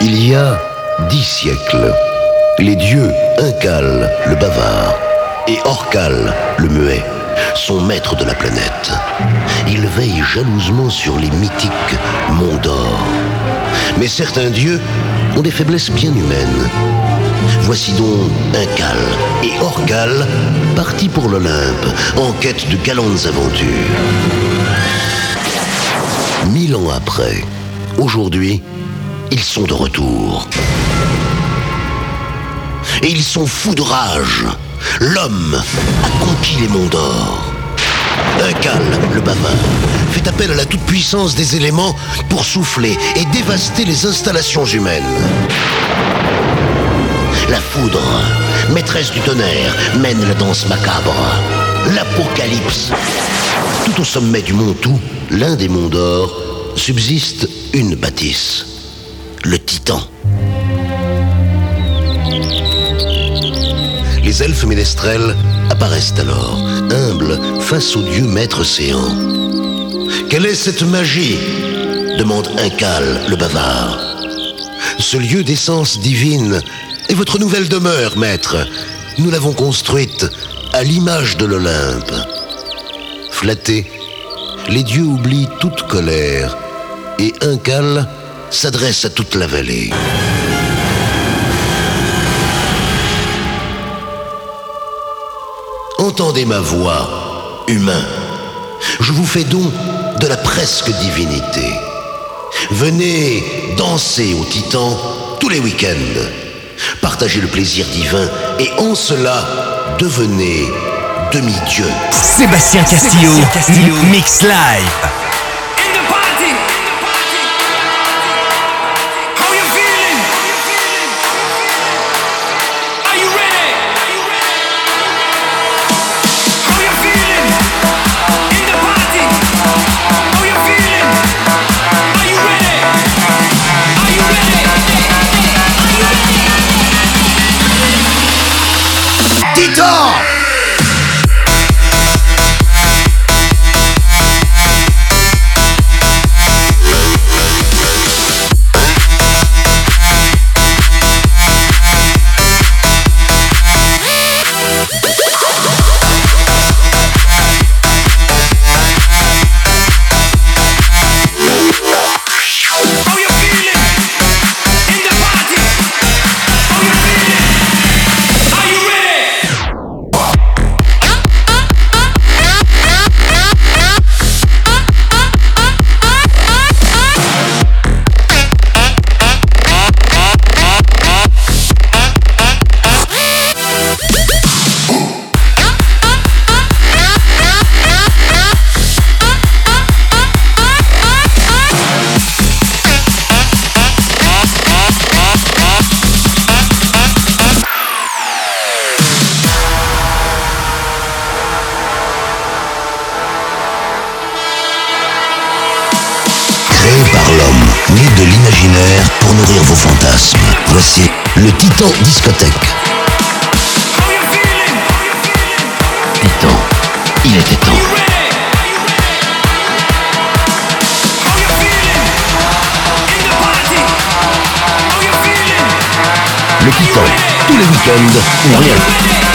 Il y a dix siècles, les dieux Incal, le bavard, et Orcal, le muet, sont maîtres de la planète. Ils veillent jalousement sur les mythiques monts d'or. Mais certains dieux ont des faiblesses bien humaines. Voici donc Incal et Orcal partis pour l'Olympe en quête de galantes aventures. Mille ans après, aujourd'hui, ils sont de retour. Et ils sont fous de rage. L'homme a conquis les monts d'or. Incal, le bavard, fait appel à la toute-puissance des éléments pour souffler et dévaster les installations humaines. La foudre, maîtresse du tonnerre, mène la danse macabre. L'apocalypse. Tout au sommet du mont Tout, l'un des monts d'or, subsiste une bâtisse. Le Titan. Les elfes ménestrels apparaissent alors, humbles, face au dieu maître séant. Quelle est cette magie? demande Incal, le bavard. Ce lieu d'essence divine est votre nouvelle demeure, maître. Nous l'avons construite à l'image de l'Olympe. Flattés, les dieux oublient toute colère et Incal s'adresse à toute la vallée. Entendez ma voix, humain. Je vous fais don de la presque divinité. Venez danser au Titan tous les week-ends. Partagez le plaisir divin et en cela, devenez demi-dieu. Sébastien Castillo, Mix Live. Discothèque. Titan, il était temps. Le tous les week-ends ou rien.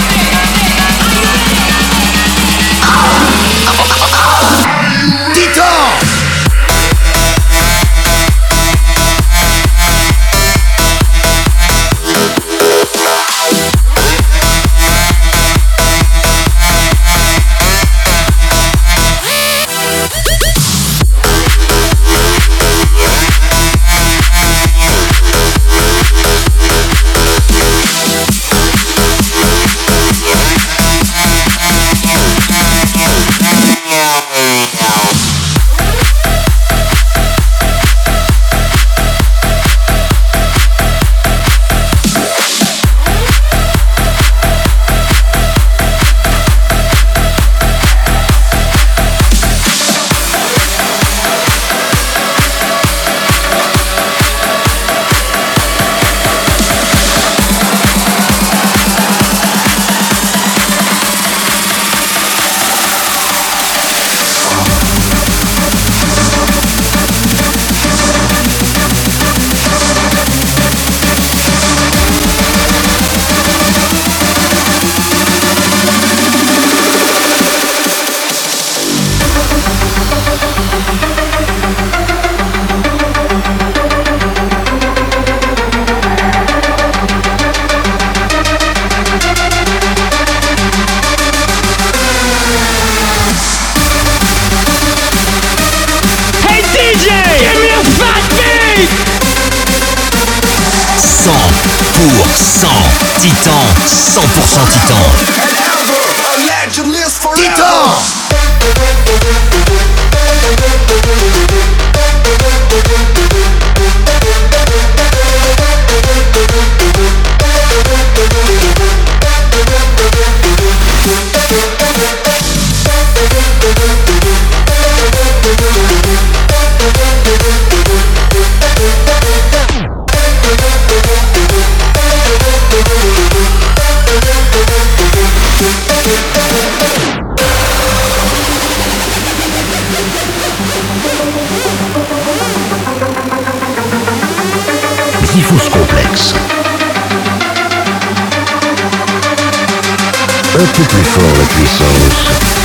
to prefer les puissances.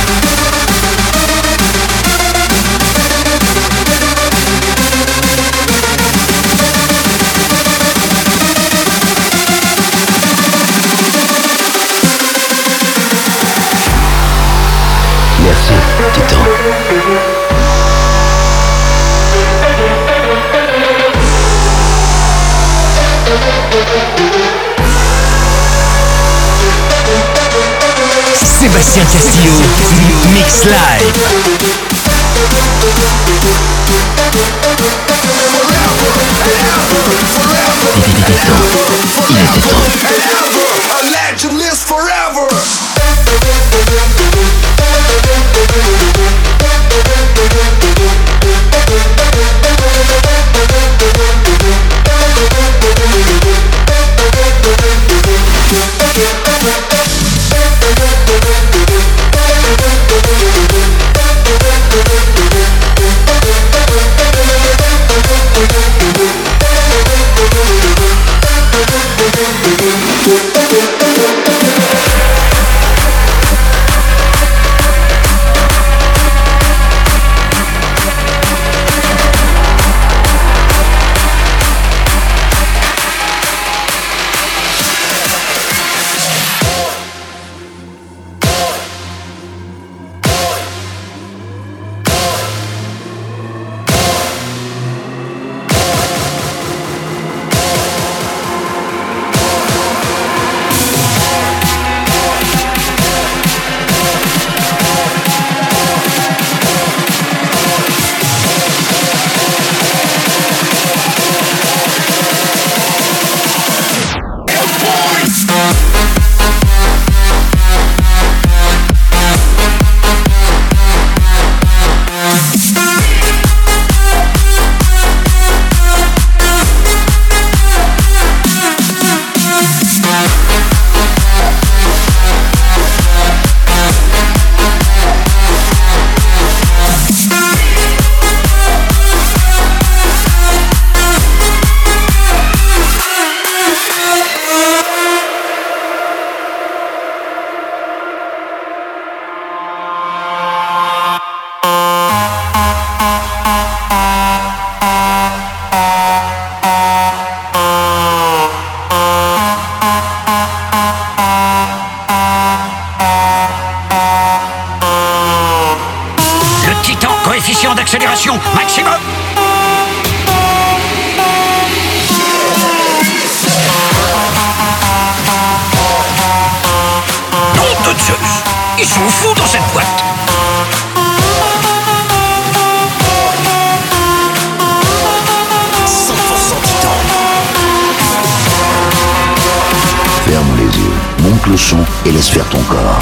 et laisse faire ton corps.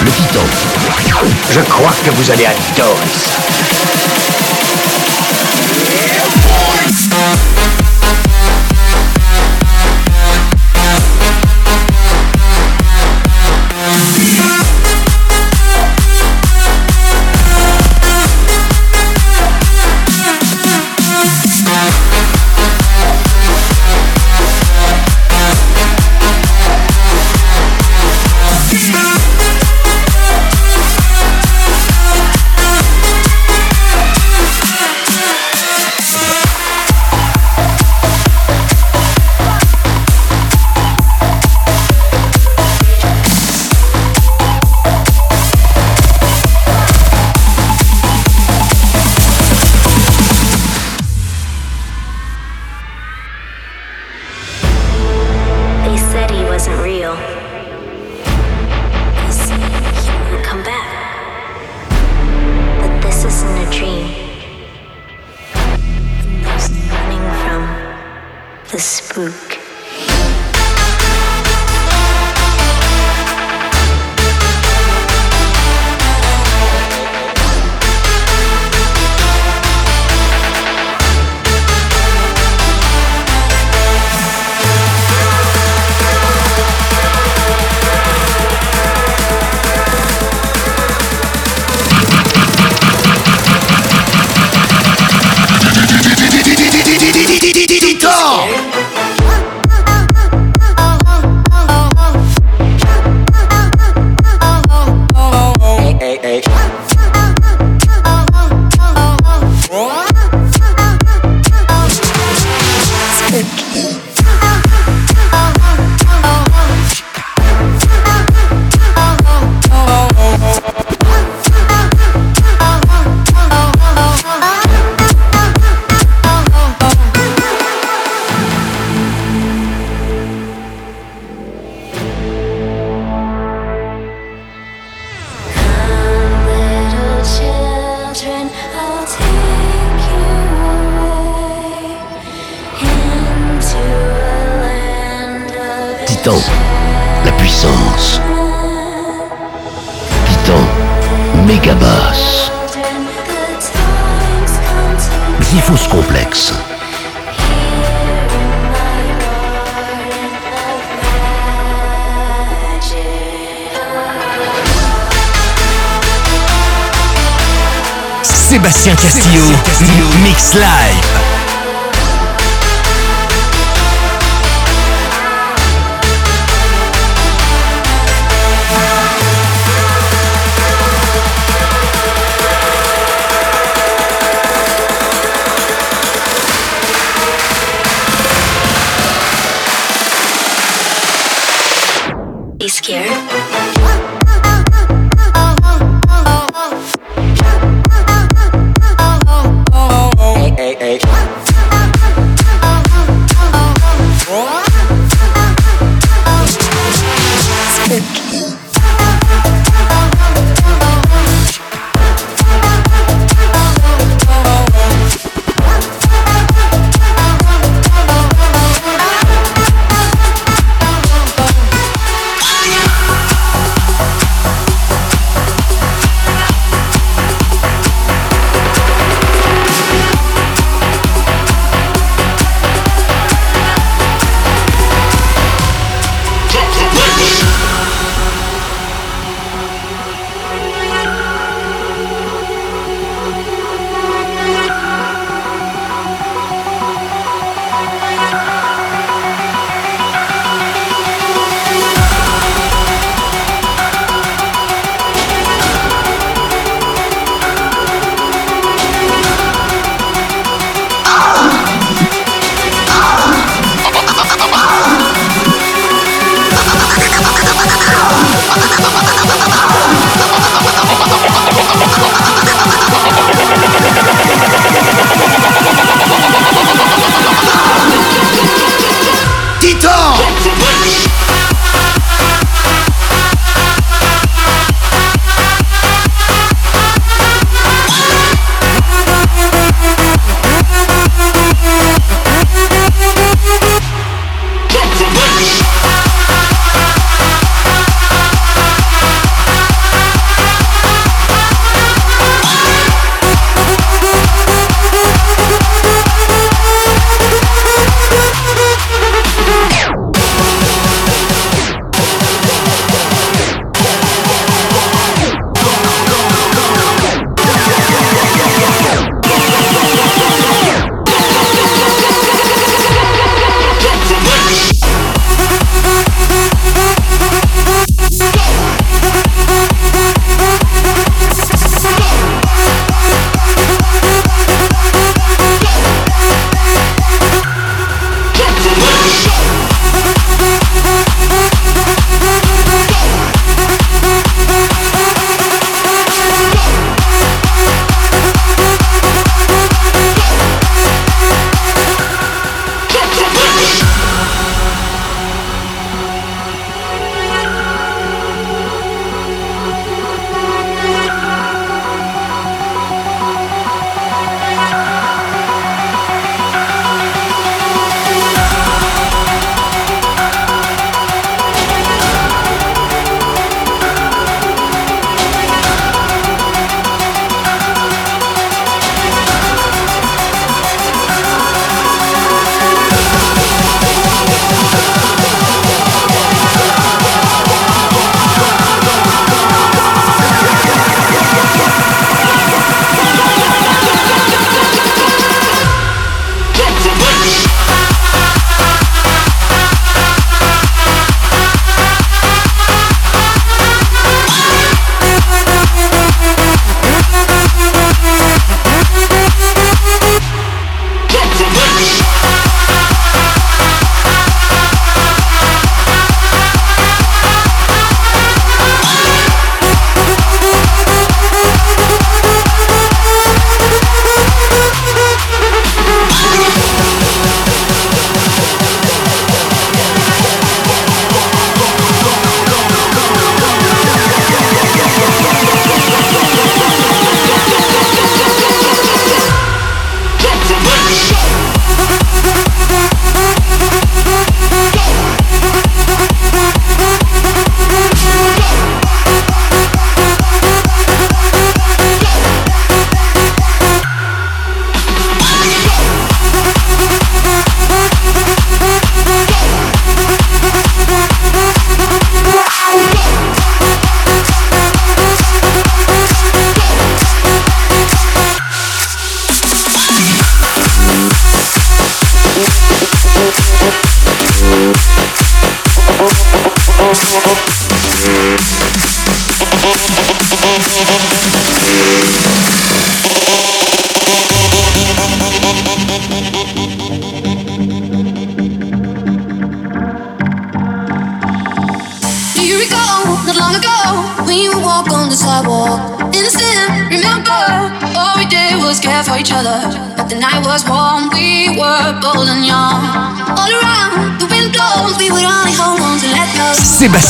Le pitot. Je crois que vous allez adorer ça.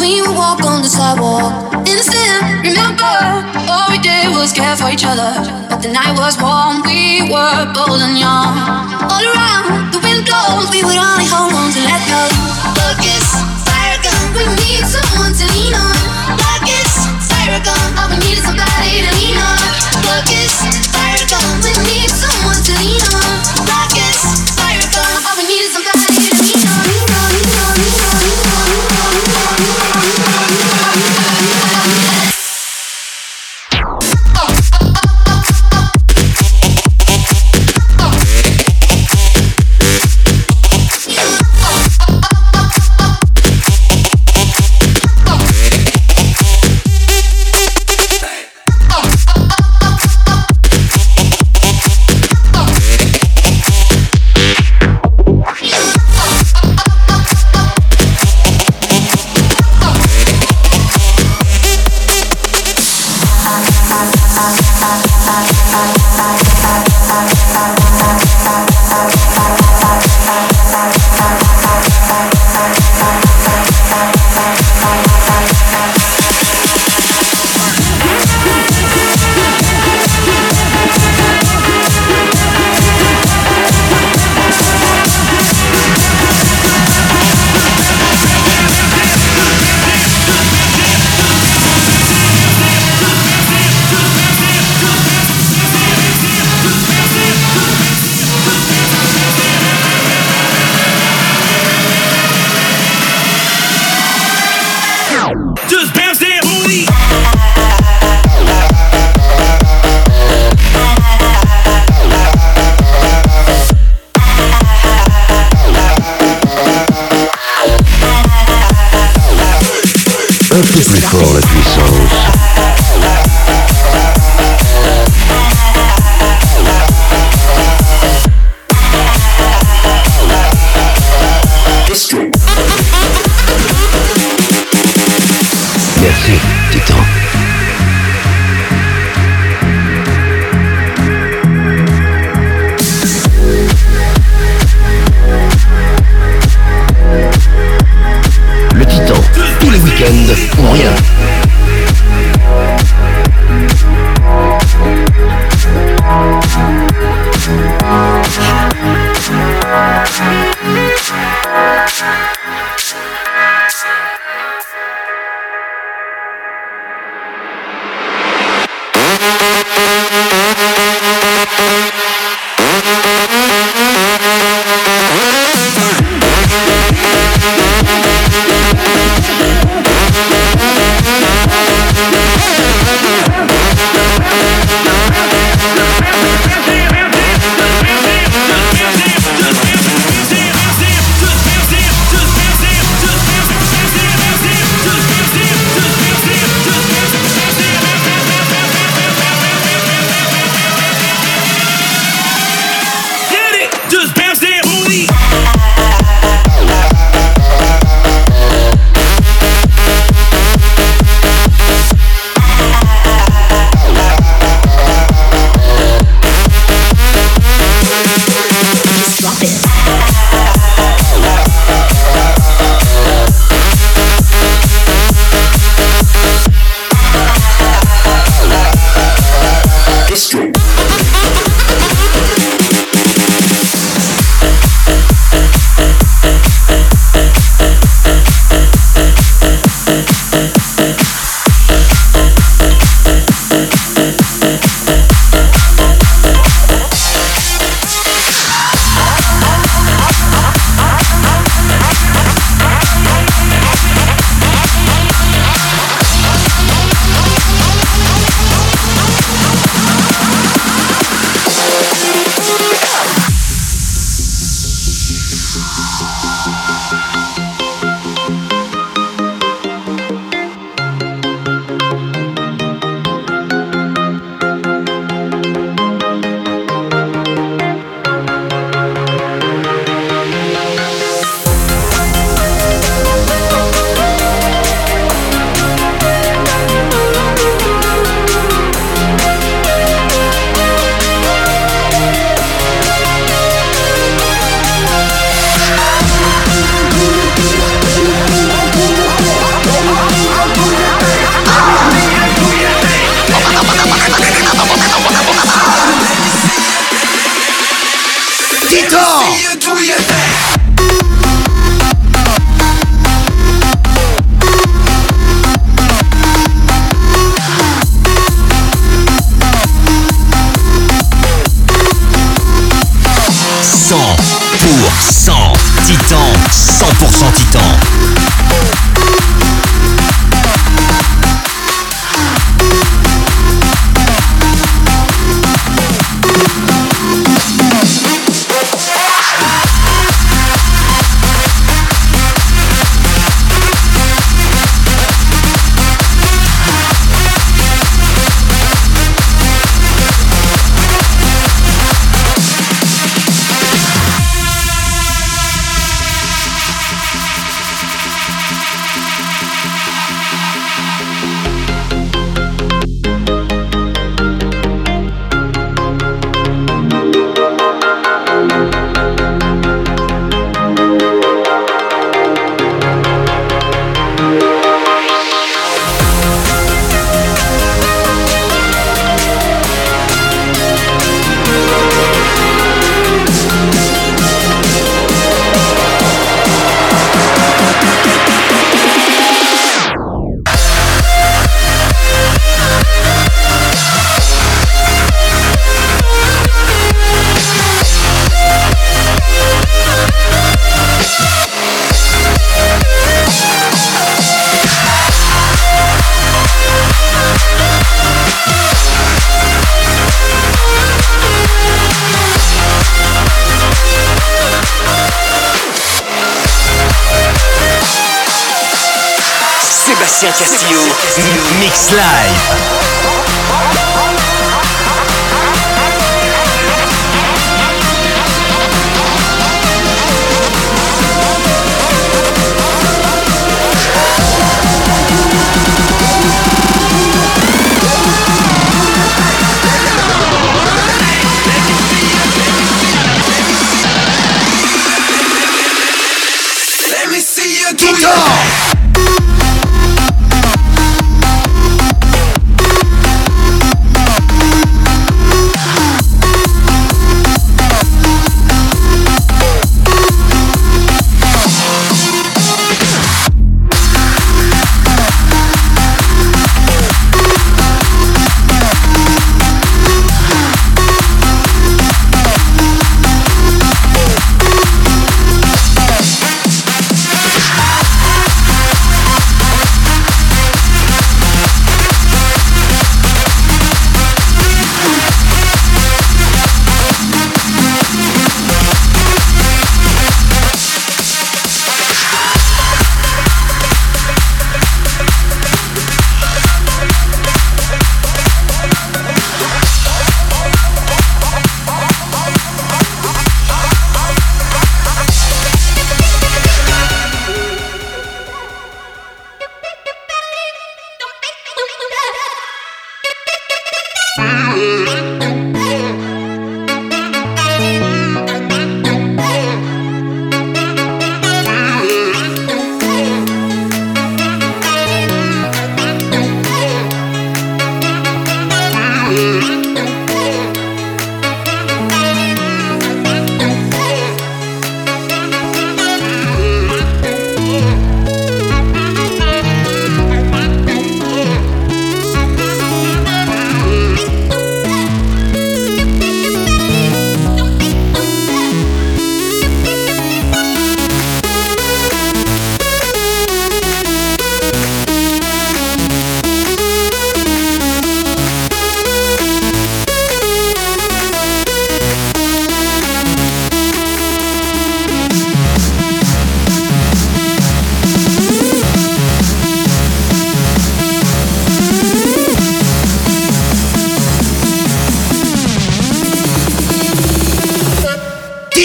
when you walk on the sidewalk. Instant, remember, all we did was care for each other. But the night was warm, we were bold and young. All around the windows, we would only hold on to let go. Focus, fire gun, we need someone to lean on. Focus, fire gun, all we need is somebody to lean on. Focus. control as we saw. Mix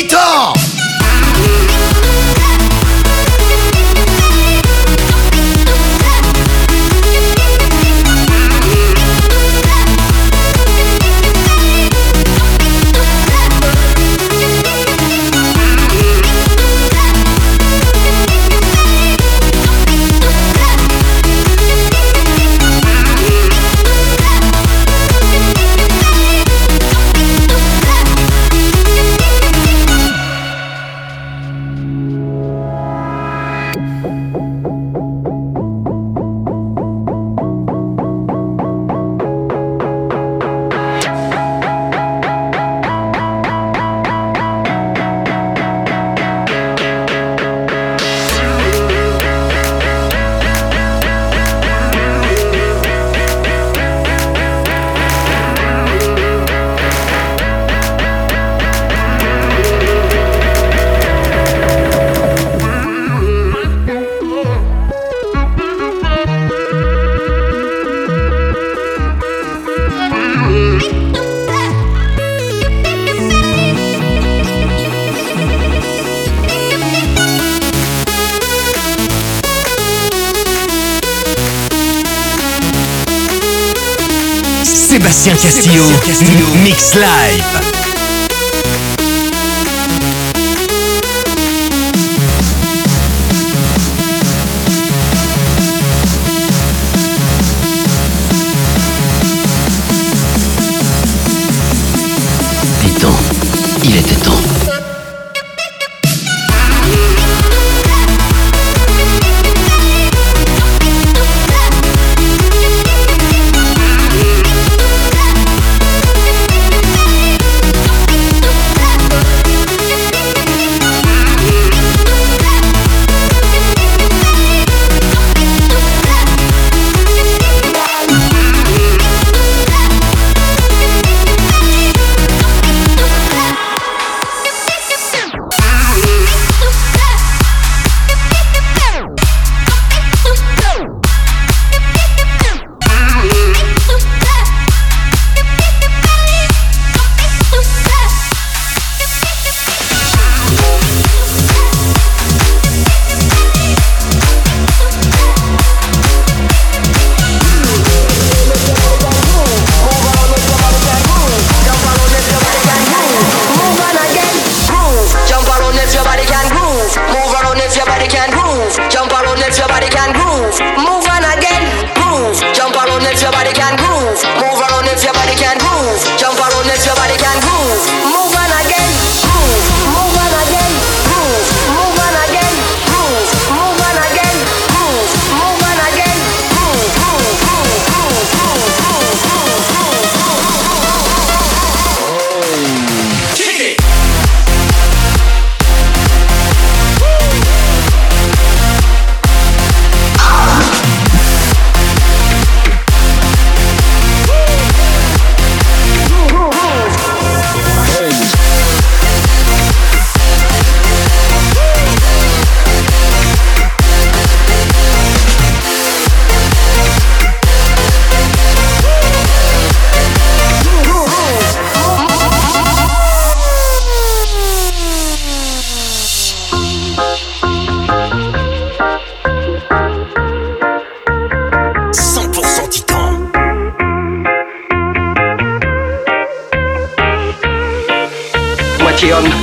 Titan Mix Live.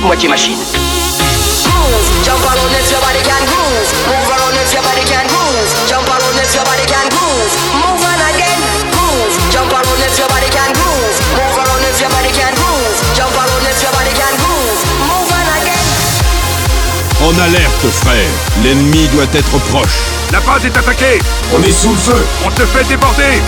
Moitié machine. Jump around if your body can groove. Move around if your body can groove. Jump around if your body can groove. Move on again, groove. Jump around if your body can groove. Move around if your body can groove. Jump around if your body can groove. Move on again. En alerte, frère. L'ennemi doit être proche. La base est attaquée On est sous le feu On se fait déborder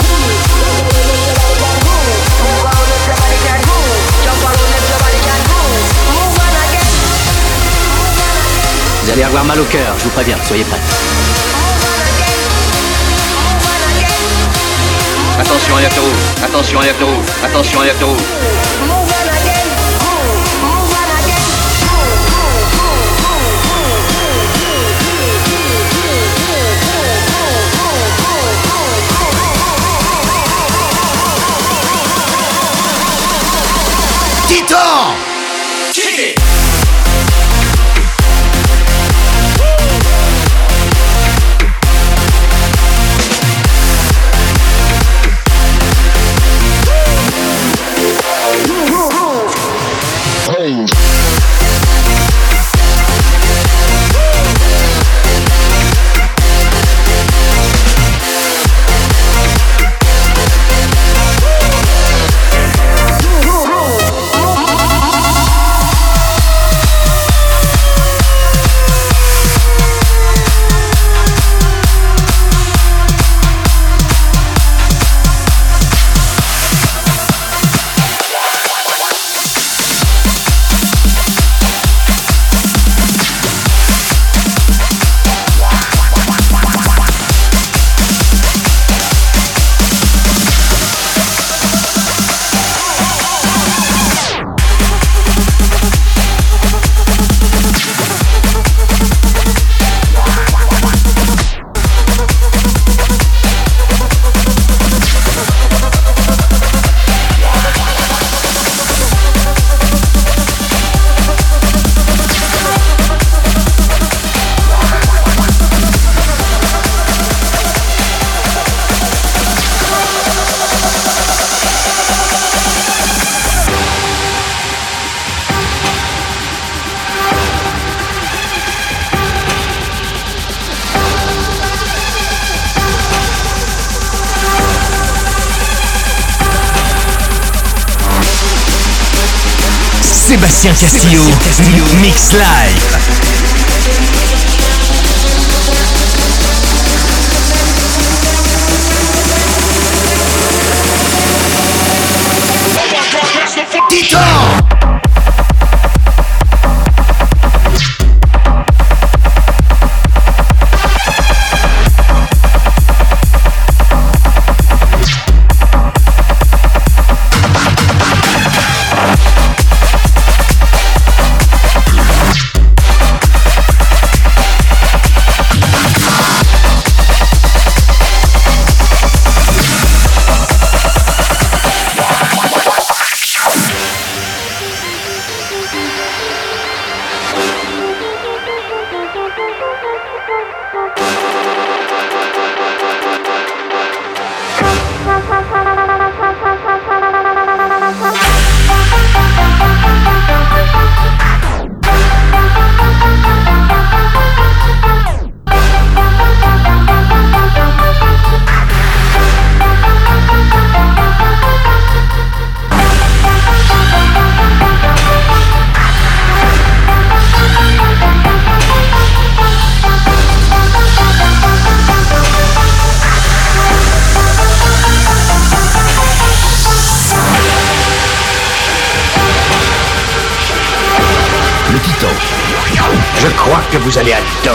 Vous allez avoir mal au cœur, je vous préviens, soyez prêts. Attention, alerte rouge. Attention, alerte rouge. Attention, alerte rouge. Titan Je vous allez adorer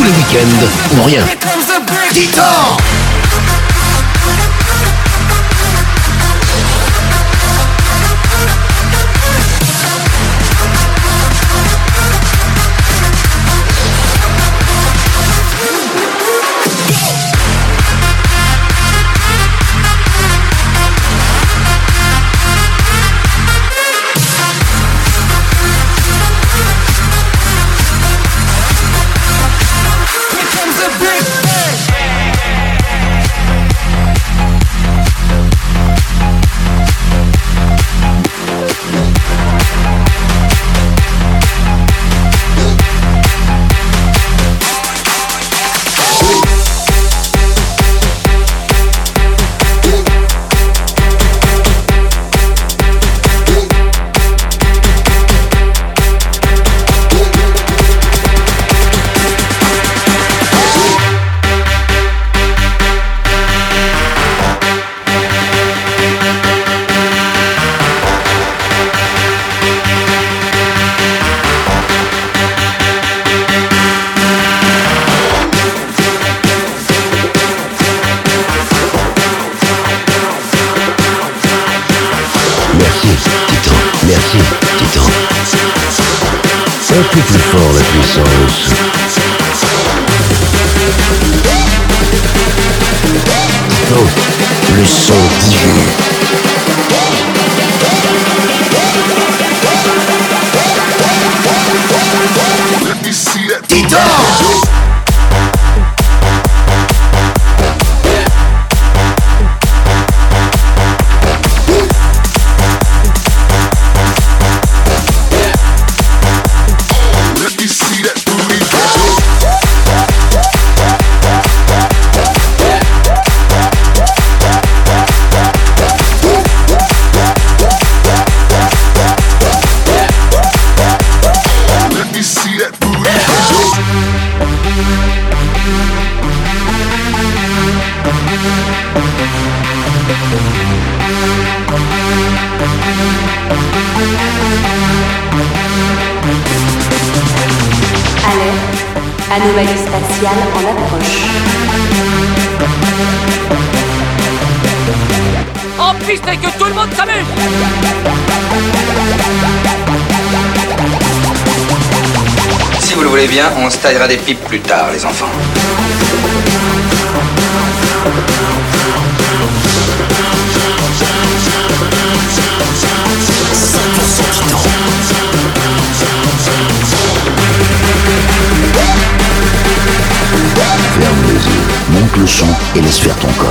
tous les week-ends ou rien. Un peu plus fort la puissance. Titan, le son divin. Anomalie spatiale en approche. En piste et que tout le monde s'amuse Si vous le voulez bien, on se taillera des pipes plus tard, les enfants. Ferme les yeux, monte le son et laisse faire ton corps.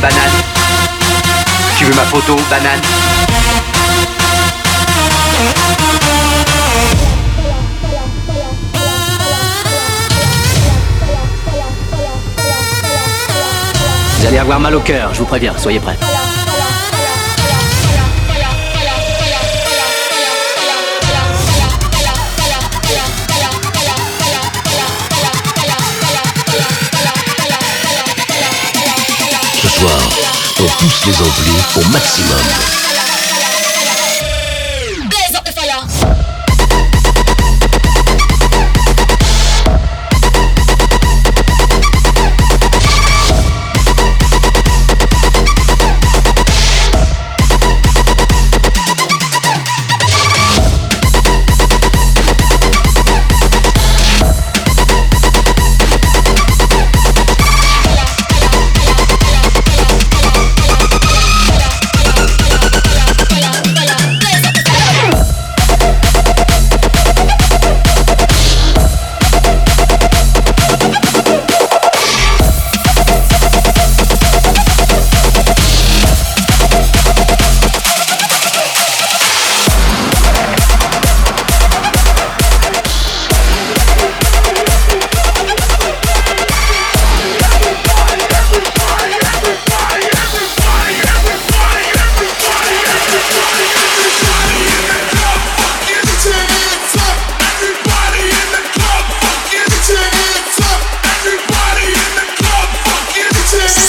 banane Tu veux ma photo, banane? Vous allez avoir mal au cœur, je vous préviens, soyez prêts. on pousse les amplis au maximum.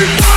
Peace.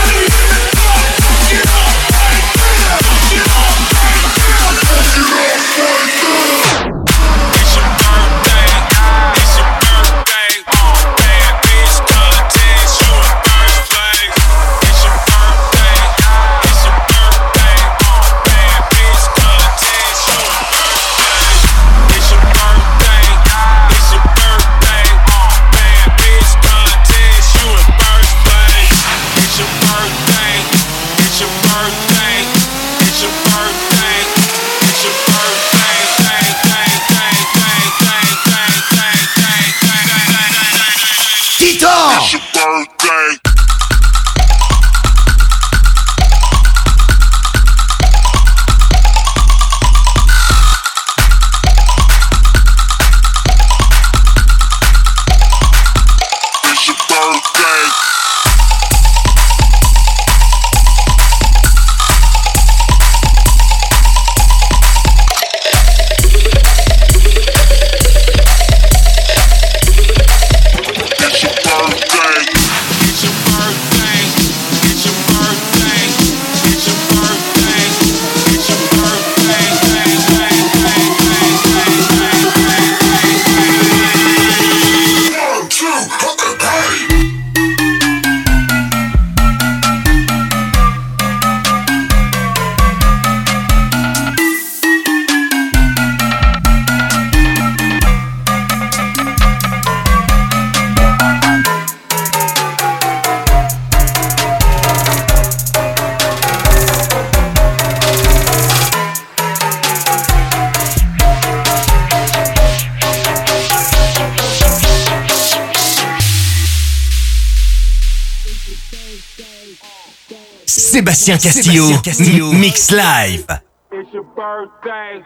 Sébastien Castillo, Castillo. Mix Live. It's your birthday,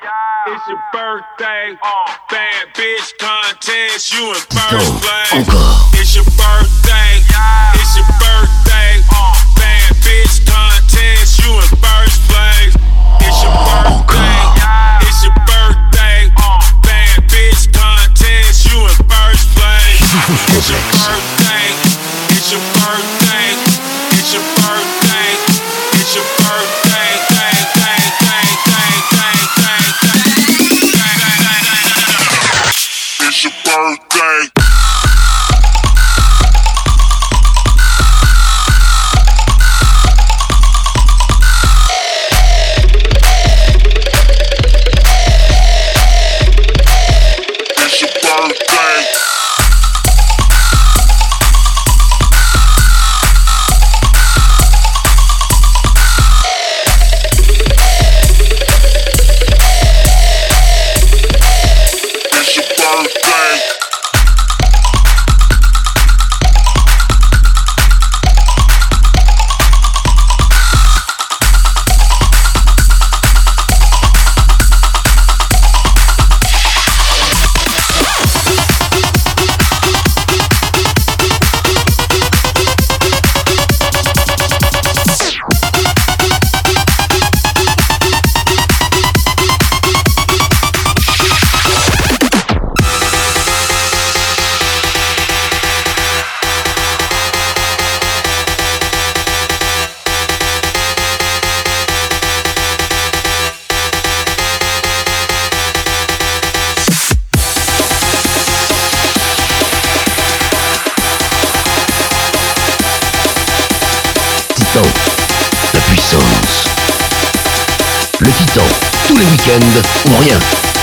it's your birthday. Bad bitch contest, you in first place. Encore. It's your birthday, it's your birthday. Bad bitch contest, you in first place. It's your birthday, it's your birthday. Bad bitch contest, you in first place. It's your birthday, it's your birthday, les week-ends ou rien.